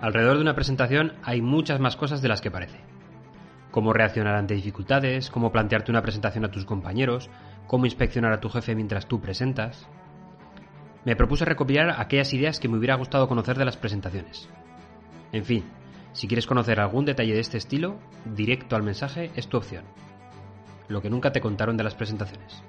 Alrededor de una presentación hay muchas más cosas de las que parece. Cómo reaccionar ante dificultades, cómo plantearte una presentación a tus compañeros, cómo inspeccionar a tu jefe mientras tú presentas. Me propuse recopilar aquellas ideas que me hubiera gustado conocer de las presentaciones. En fin, si quieres conocer algún detalle de este estilo, directo al mensaje es tu opción. Lo que nunca te contaron de las presentaciones.